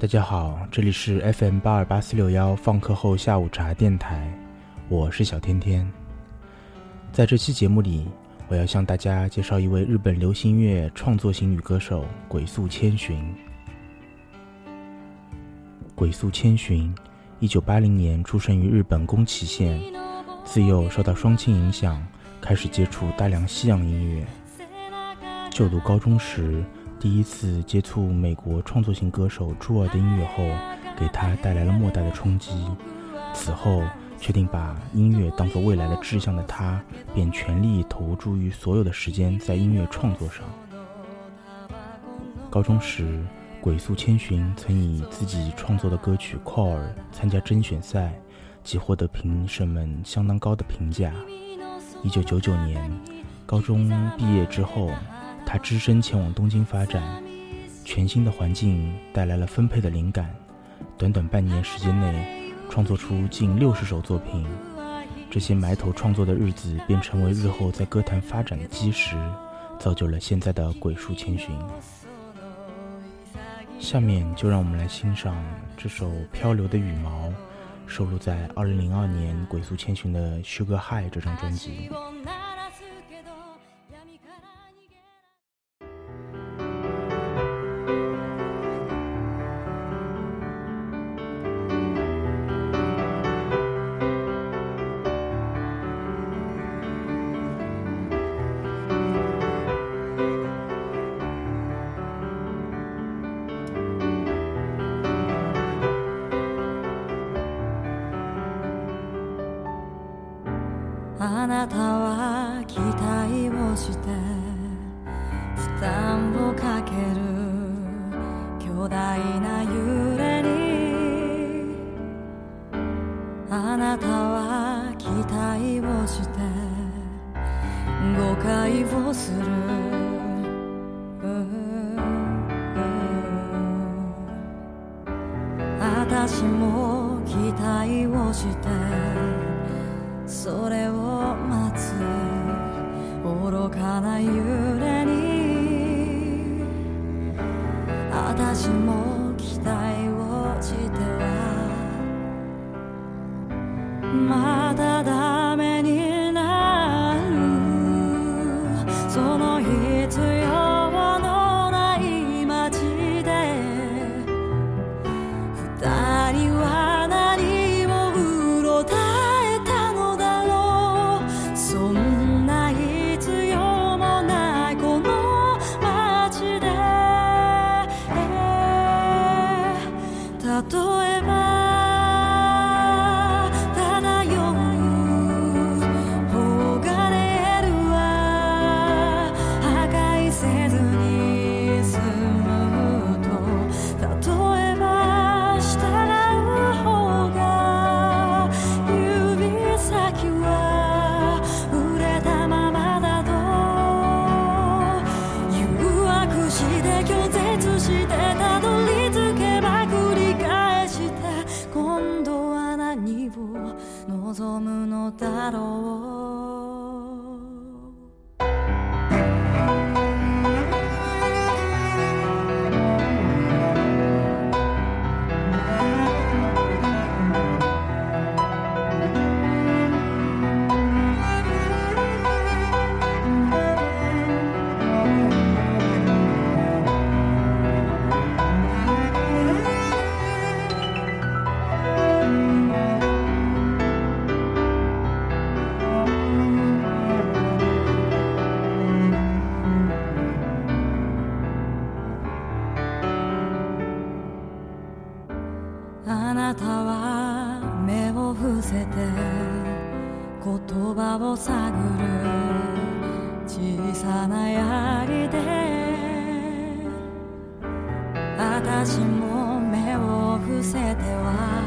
大家好，这里是 FM 八二八四六幺放课后下午茶电台，我是小天天。在这期节目里，我要向大家介绍一位日本流行乐创作型女歌手鬼宿千寻。鬼宿千寻，一九八零年出生于日本宫崎县，自幼受到双亲影响，开始接触大量西洋音乐。就读高中时。第一次接触美国创作型歌手朱尔的音乐后，给他带来了莫大的冲击。此后，确定把音乐当作未来的志向的他，便全力投注于所有的时间在音乐创作上。高中时，鬼宿千寻曾以自己创作的歌曲《Call》参加甄选赛，即获得评审们相当高的评价。一九九九年，高中毕业之后。他只身前往东京发展，全新的环境带来了分配的灵感。短短半年时间内，创作出近六十首作品。这些埋头创作的日子，便成为日后在歌坛发展的基石，造就了现在的鬼畜千寻。下面就让我们来欣赏这首《漂流的羽毛》，收录在二零零二年鬼畜千寻的《Sugar High》这张专辑。なたは期待をして負担をかける巨大な揺れに。あなたは期待をして誤解をする。私も期待をしてそれ私も我。言葉を探る小さな槍で。私も目を伏せては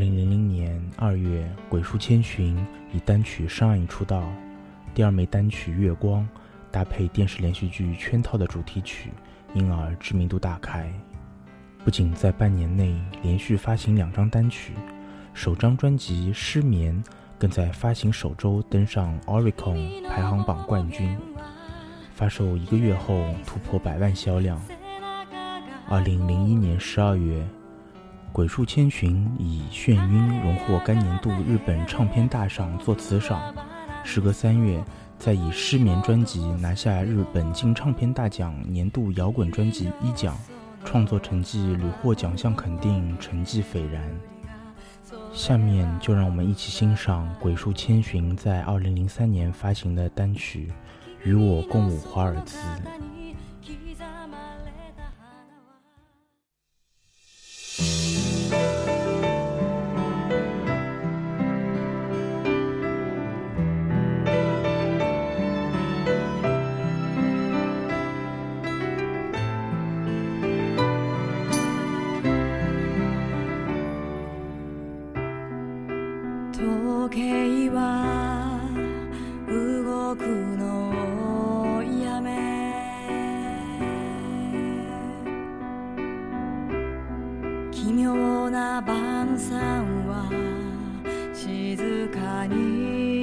零零零年二月，鬼畜千寻以单曲《上瘾》出道，第二枚单曲《月光》搭配电视连续剧《圈套》的主题曲，因而知名度大开。不仅在半年内连续发行两张单曲，首张专辑《失眠》更在发行首周登上 Oricon 排行榜冠军，发售一个月后突破百万销量。二零零一年十二月。鬼畜千寻以《眩晕》荣获该年度日本唱片大赏作词赏，时隔三月，再以《失眠》专辑拿下日本金唱片大奖年度摇滚专辑一奖，创作成绩屡获奖项肯定，成绩斐然。下面就让我们一起欣赏鬼畜千寻在二零零三年发行的单曲《与我共舞华尔兹》。な晩餐は静かに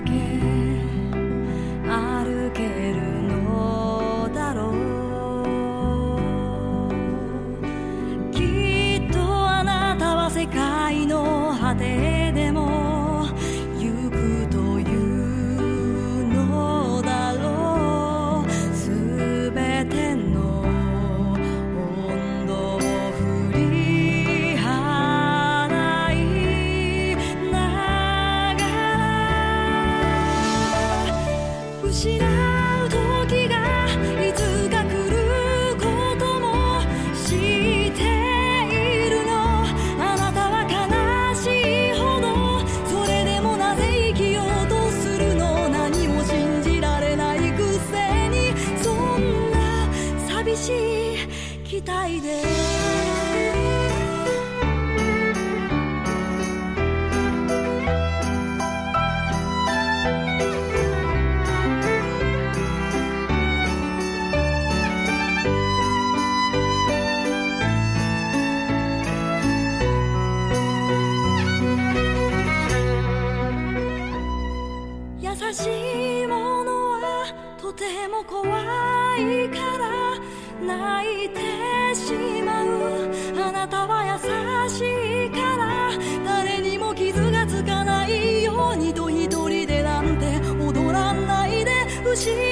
ど情。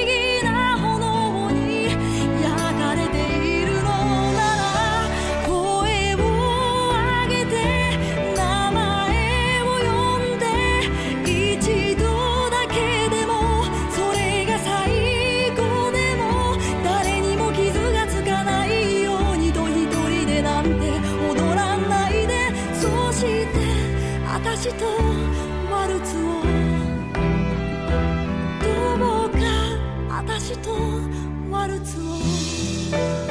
私とワ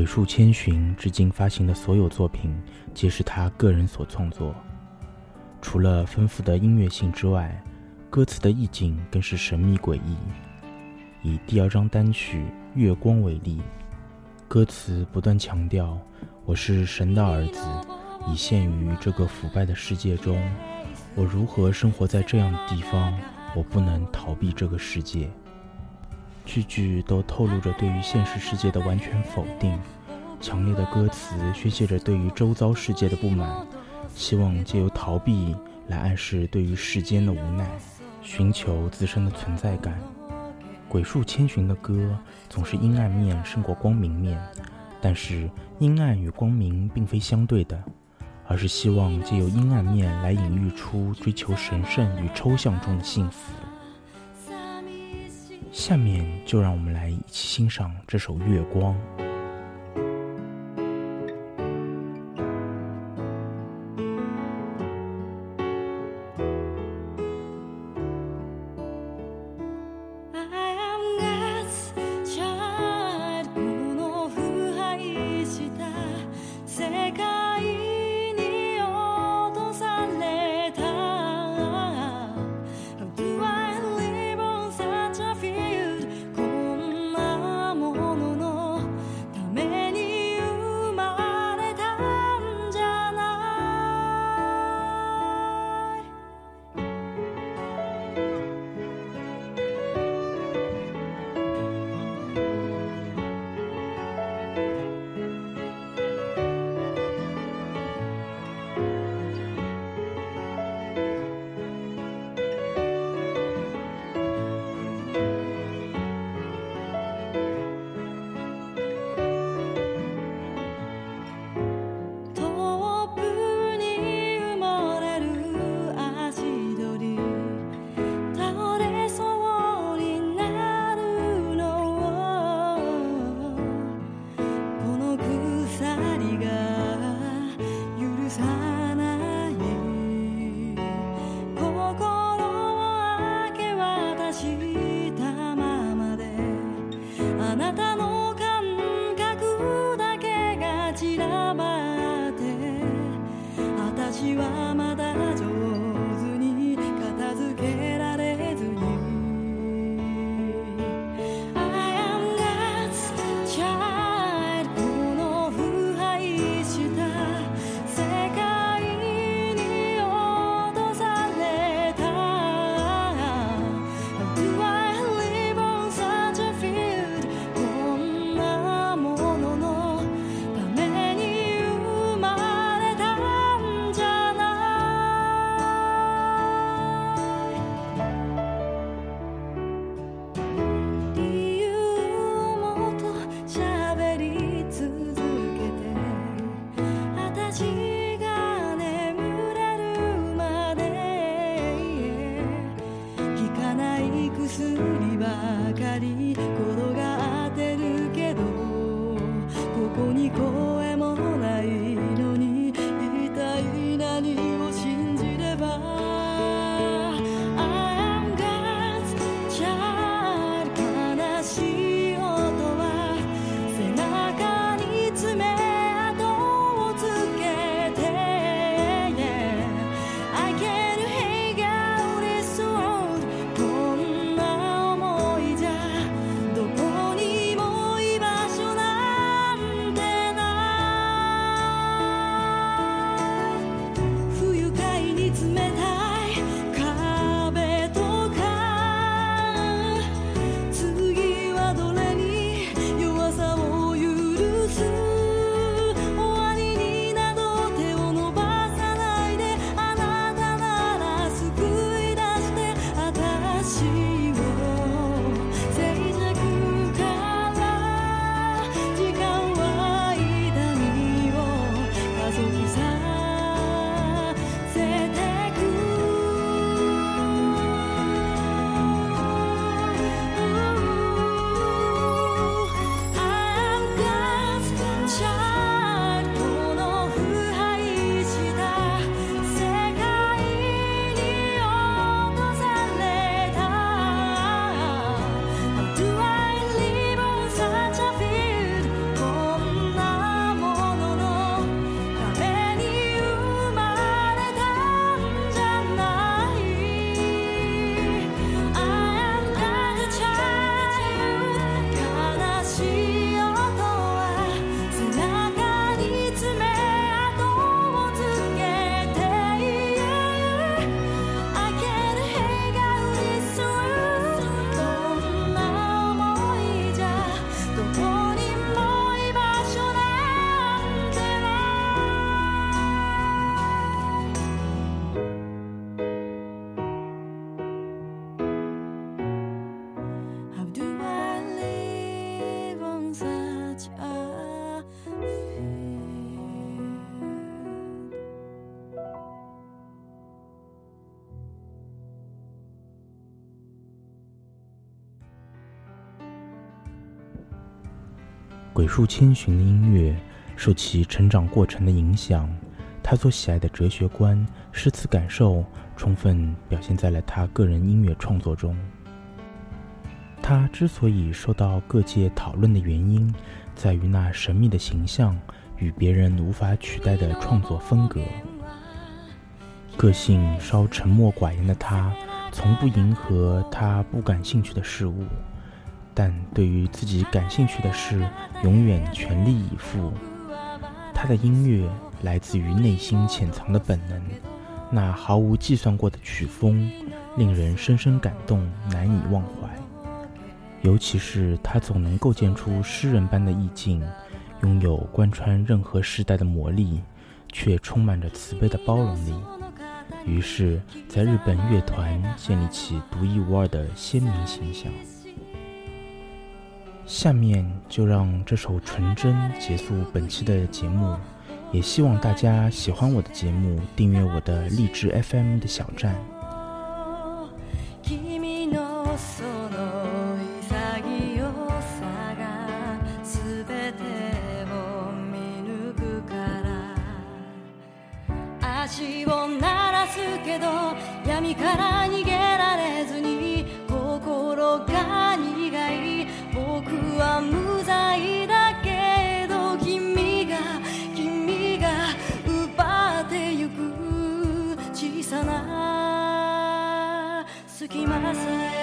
ルツを鬼树千寻至今发行的所有作品，皆是他个人所创作。除了丰富的音乐性之外，歌词的意境更是神秘诡异。以第二张单曲《月光》为例，歌词不断强调“我是神的儿子，已陷于这个腐败的世界中，我如何生活在这样的地方？我不能逃避这个世界。” 句句都透露着对于现实世界的完全否定，强烈的歌词宣泄着对于周遭世界的不满，希望借由逃避来暗示对于世间的无奈，寻求自身的存在感。鬼树千寻的歌总是阴暗面胜过光明面，但是阴暗与光明并非相对的，而是希望借由阴暗面来隐喻出追求神圣与抽象中的幸福。下面就让我们来一起欣赏这首《月光》。私は鬼树千寻的音乐受其成长过程的影响，他所喜爱的哲学观、诗词感受，充分表现在了他个人音乐创作中。他之所以受到各界讨论的原因，在于那神秘的形象与别人无法取代的创作风格。个性稍沉默寡言的他，从不迎合他不感兴趣的事物，但对于自己感兴趣的事，永远全力以赴。他的音乐来自于内心潜藏的本能，那毫无计算过的曲风，令人深深感动，难以忘怀。尤其是他总能构建出诗人般的意境，拥有贯穿任何时代的魔力，却充满着慈悲的包容力。于是，在日本乐团建立起独一无二的鲜明形象。下面就让这首《纯真》结束本期的节目，也希望大家喜欢我的节目，订阅我的励志 FM 的小站。けど闇から逃げ つきません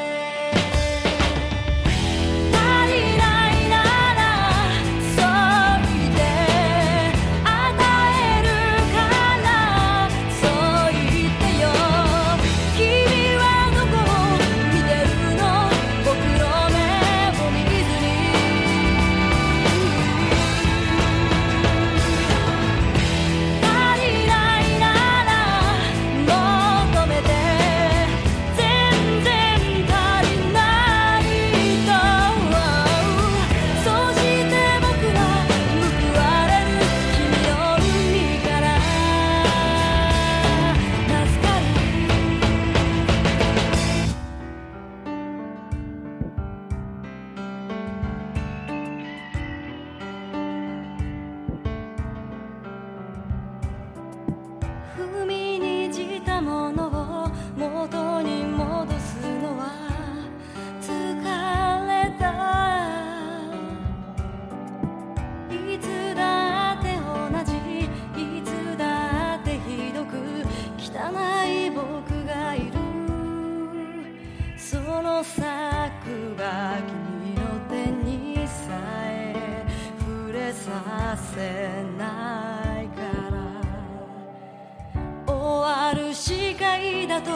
だと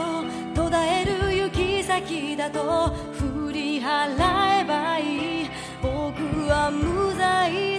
途絶える行き先だと振り払えばいい。僕は無罪。